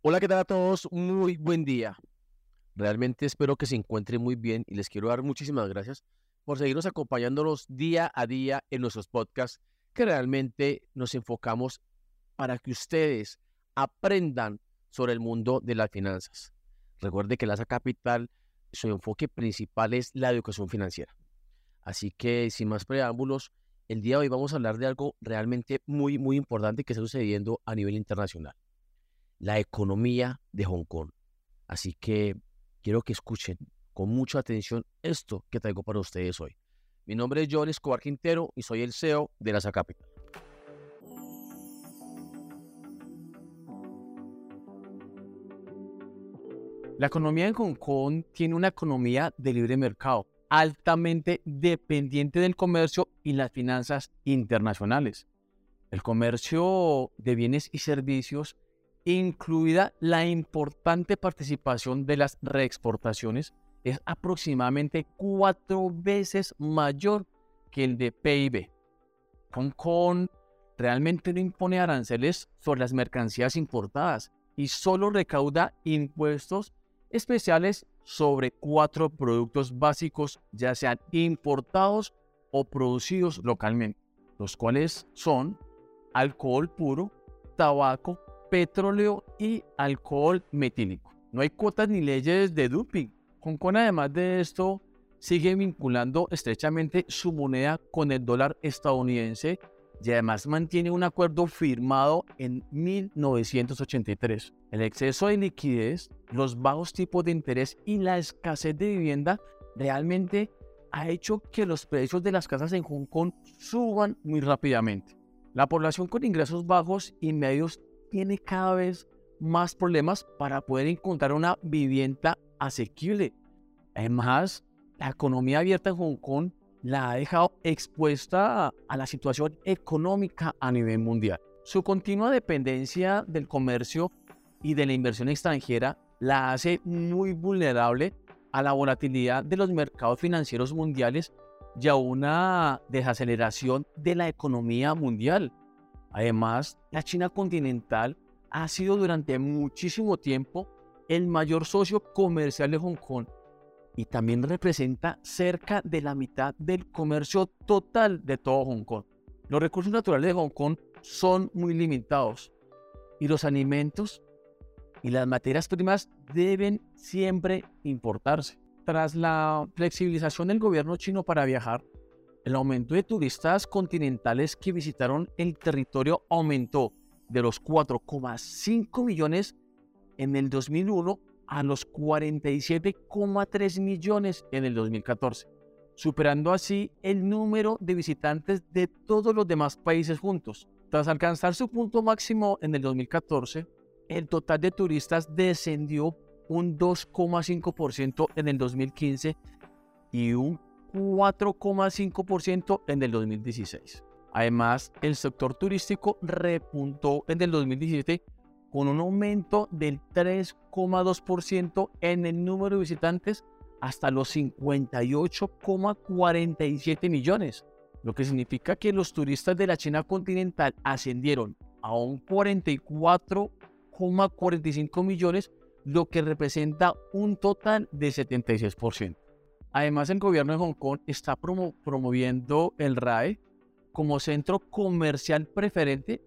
Hola, ¿qué tal a todos? Muy buen día. Realmente espero que se encuentren muy bien y les quiero dar muchísimas gracias por seguirnos acompañándonos día a día en nuestros podcasts que realmente nos enfocamos para que ustedes aprendan sobre el mundo de las finanzas. Recuerde que Laza Capital, su enfoque principal es la educación financiera. Así que sin más preámbulos, el día de hoy vamos a hablar de algo realmente muy, muy importante que está sucediendo a nivel internacional. La economía de Hong Kong. Así que quiero que escuchen con mucha atención esto que traigo para ustedes hoy. Mi nombre es John Escobar Quintero y soy el CEO de la Capital. La economía en Hong Kong tiene una economía de libre mercado, altamente dependiente del comercio y las finanzas internacionales. El comercio de bienes y servicios, incluida la importante participación de las reexportaciones, es aproximadamente cuatro veces mayor que el de PIB. Hong Kong realmente no impone aranceles sobre las mercancías importadas y solo recauda impuestos especiales sobre cuatro productos básicos, ya sean importados o producidos localmente, los cuales son alcohol puro, tabaco, petróleo y alcohol metílico. No hay cuotas ni leyes de dumping. Hong Kong, además de esto, sigue vinculando estrechamente su moneda con el dólar estadounidense y además mantiene un acuerdo firmado en 1983. El exceso de liquidez, los bajos tipos de interés y la escasez de vivienda realmente ha hecho que los precios de las casas en Hong Kong suban muy rápidamente. La población con ingresos bajos y medios tiene cada vez más problemas para poder encontrar una vivienda asequible. Además, la economía abierta en Hong Kong la ha dejado expuesta a, la situación económica a nivel mundial. Su continua dependencia del comercio y de la inversión extranjera la hace muy vulnerable a la volatilidad de los mercados financieros mundiales y a una desaceleración de la economía mundial. Además, la China continental ha sido durante muchísimo tiempo el mayor socio comercial de Hong Kong y también representa cerca de la mitad del comercio total de todo Hong Kong. Los recursos naturales de Hong Kong son muy limitados y los alimentos y las materias primas deben siempre importarse. Tras la flexibilización del gobierno chino para viajar, el aumento de turistas continentales que visitaron el territorio aumentó de los 4,5 millones en el 2001 a los 47,3 millones en el 2014, superando así el número de visitantes de todos los demás países juntos. Tras alcanzar su punto máximo en el 2014, el total de turistas descendió un 2,5% en el 2015 y un 4,5% en el 2016. Además, el sector turístico repuntó en el 2017 con un aumento del 3,2% en el número de visitantes hasta los 58,47 millones, lo que significa que los turistas de la China continental ascendieron a un 44,45 millones, lo que representa un total de 76%. Además, el gobierno de Hong Kong está promoviendo el RAE como centro comercial preferente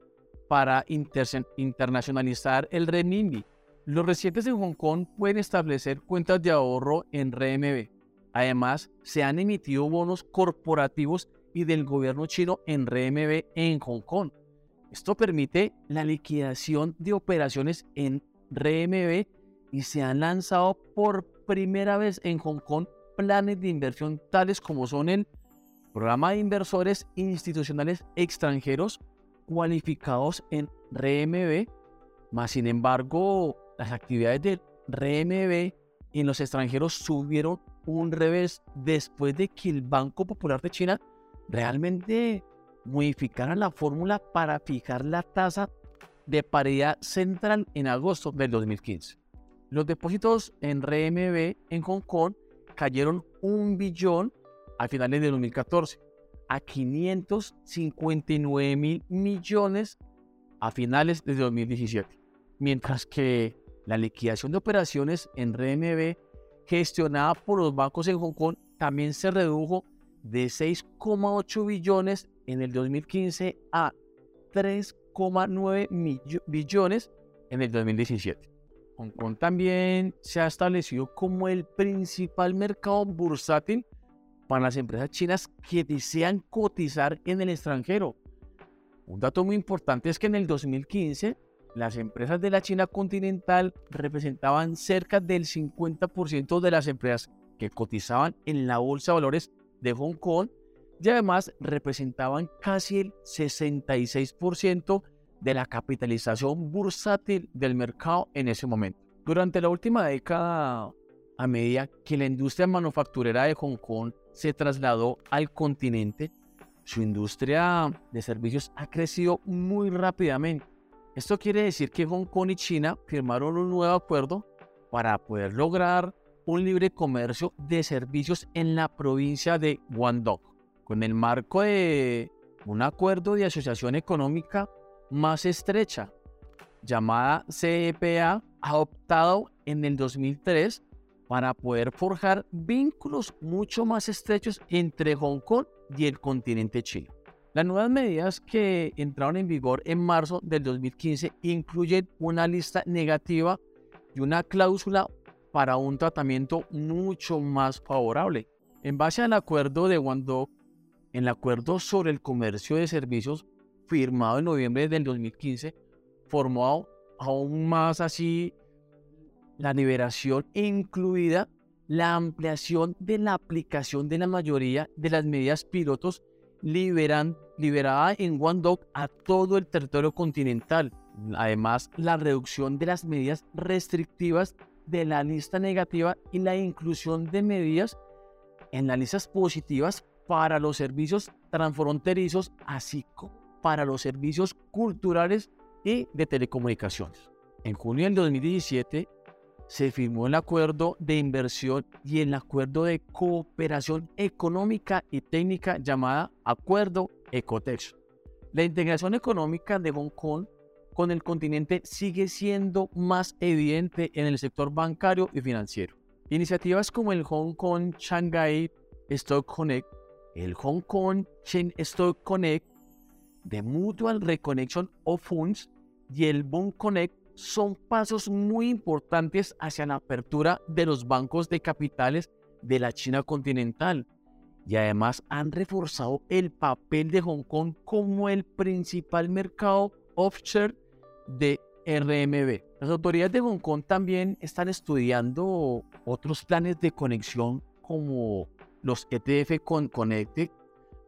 para internacionalizar el renminbi. Los residentes en Hong Kong pueden establecer cuentas de ahorro en RMB. Además, se han emitido bonos corporativos y del gobierno chino en RMB en Hong Kong. Esto permite la liquidación de operaciones en RMB y se han lanzado por primera vez en Hong Kong planes de inversión tales como son el Programa de Inversores Institucionales Extranjeros cualificados en RMB, más sin embargo las actividades del RMB en los extranjeros subieron un revés después de que el Banco Popular de China realmente modificara la fórmula para fijar la tasa de paridad central en agosto del 2015. Los depósitos en RMB en Hong Kong cayeron un billón a finales de 2014 a 559 mil millones a finales de 2017, mientras que La liquidación de operaciones en RMB gestionada por los bancos en Hong Kong también se redujo de 6,8 billones en el 2015 a 3,9 billones en el 2017. Hong Kong también se ha establecido como el principal mercado bursátil para las empresas chinas que desean cotizar en el extranjero. Un dato muy importante es que en el 2015 las empresas de la China continental representaban cerca del 50% de las empresas que cotizaban en la Bolsa de Valores de Hong Kong y además representaban casi el 66% de la capitalización bursátil del mercado en ese momento. Durante la última década, a medida que la industria manufacturera de Hong Kong se trasladó al continente, su industria de servicios ha crecido muy rápidamente. Esto quiere decir que Hong Kong y China firmaron un nuevo acuerdo para poder lograr un libre comercio de servicios en la provincia de Guangdong, con el marco de un acuerdo de asociación económica más estrecha, llamada CEPA, adoptado en el 2003 para poder forjar vínculos mucho más estrechos entre Hong Kong y el continente chino. Las nuevas medidas que entraron en vigor en marzo del 2015 incluyen una lista negativa y una cláusula para un tratamiento mucho más favorable. En base al acuerdo de Guangdong, el acuerdo sobre el comercio de servicios firmado en noviembre del 2015, formó aún más así la liberación incluida la ampliación de la aplicación de la mayoría de las medidas pilotos liberan, liberada en Guangdong a todo el territorio continental. Además, la reducción de las medidas restrictivas de la lista negativa y la inclusión de medidas en las listas positivas para los servicios transfronterizos, así como para los servicios culturales y de telecomunicaciones. En junio del 2017 se firmó el acuerdo de inversión y el acuerdo de cooperación económica y técnica llamada Acuerdo Ecotex. La integración económica de Hong Kong con el continente sigue siendo más evidente en el sector bancario y financiero. Iniciativas como el Hong Kong Shanghai Stock Connect, el Hong Kong Chain Stock Connect The Mutual Reconnection of Funds y el Bond Connect son pasos muy importantes hacia la apertura de los bancos de capitales de la China continental y además han reforzado el papel de Hong Kong como el principal mercado offshore de RMB. Las autoridades de Hong Kong también están estudiando otros planes de conexión como los ETF con Connected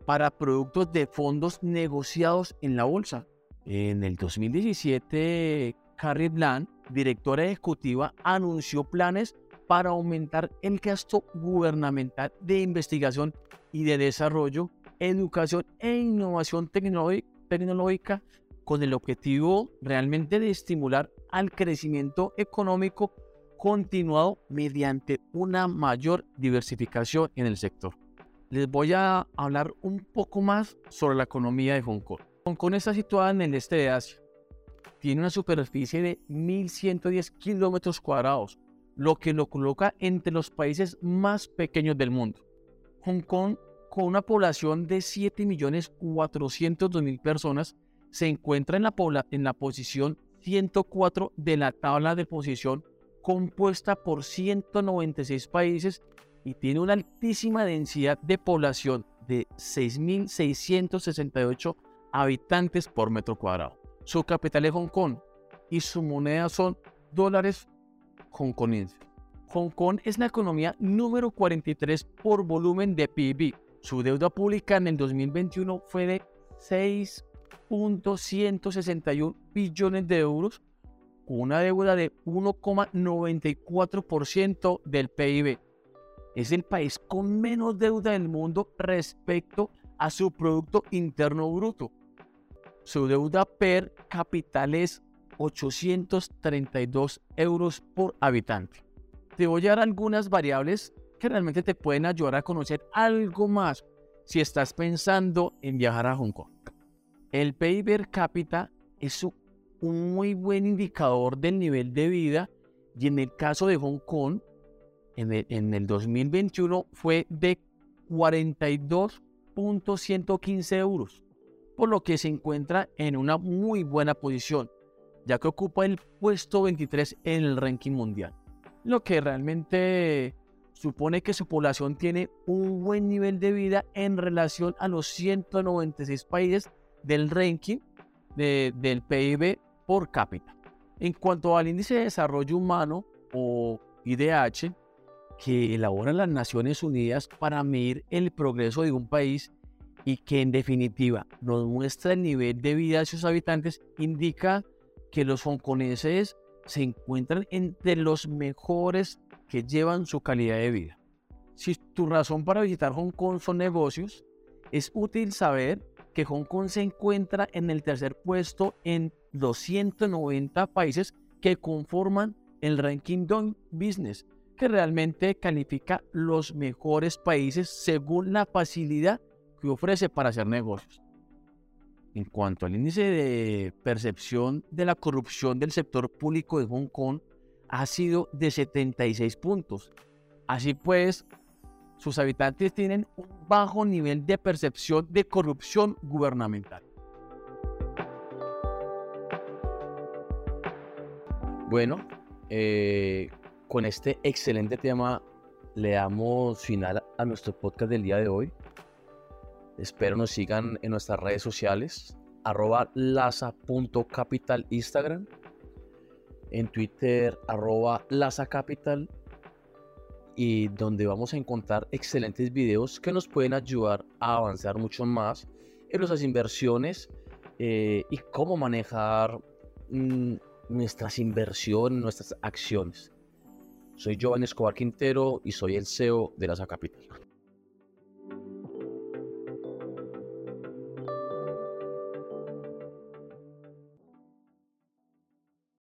para productos de fondos negociados en la bolsa. En el 2017, Carrie Bland, directora ejecutiva, anunció planes para aumentar el gasto gubernamental de investigación y de desarrollo, educación e innovación tecnológica con el objetivo realmente de estimular al crecimiento económico continuado mediante una mayor diversificación en el sector les voy a hablar un poco más sobre la economía de Hong Kong. Hong Kong está situada en el este de Asia. Tiene una superficie de 1.110 kilómetros cuadrados, lo que lo coloca entre los países más pequeños del mundo. Hong Kong, con una población de 7.400.000 personas, se encuentra en la, en la posición 104 de la tabla de posición compuesta por 196 países y tiene una altísima densidad de población de 6.668 habitantes por metro cuadrado. Su capital es Hong Kong y su moneda son dólares hongkonenses. Hong Kong es la economía número 43 por volumen de PIB. Su deuda pública en el 2021 fue de 6.161 billones de euros, con una deuda de 1,94% del PIB es el país con menos deuda del mundo respecto a su Producto Interno Bruto. Su deuda per cápita es 832 euros por habitante. Te voy a dar algunas variables que realmente te pueden ayudar a conocer algo más si estás pensando en viajar a Hong Kong. El PIB per cápita es un muy buen indicador del nivel de vida Y en el caso de Hong Kong, en el, en el 2021 fue de 42.115 euros, por lo que se encuentra en una muy buena posición, ya que ocupa el puesto 23 en el ranking mundial, lo que realmente supone que su población tiene un buen nivel de vida en relación a los 196 países del ranking del PIB por cápita. En cuanto al índice de desarrollo humano o IDH, que elaboran las Naciones Unidas para medir el progreso de un país y que en definitiva nos muestra el nivel de vida de sus habitantes, indica que los hongkoneses se encuentran entre los mejores que llevan su calidad de vida. Si tu razón para visitar Hong Kong son negocios, es útil saber que Hong Kong se encuentra en el tercer puesto en 290 países que conforman el ranking Doing Business, que realmente califica los mejores países según la facilidad que ofrece para hacer negocios. En cuanto al índice de percepción de la corrupción del sector público de Hong Kong, ha sido de 76 puntos. Así pues, sus habitantes tienen un bajo nivel de percepción de corrupción gubernamental. Bueno, eh, con este excelente tema le damos final a nuestro podcast del día de hoy. Espero nos sigan en nuestras redes sociales, arroba laza.capital Instagram, en Twitter, arroba lazacapital, y donde vamos a encontrar excelentes videos que nos pueden ayudar a avanzar mucho más en nuestras inversiones eh, y cómo manejar mm, nuestras inversiones, nuestras acciones. Soy Giovanni Escobar Quintero y soy el CEO de la Capital.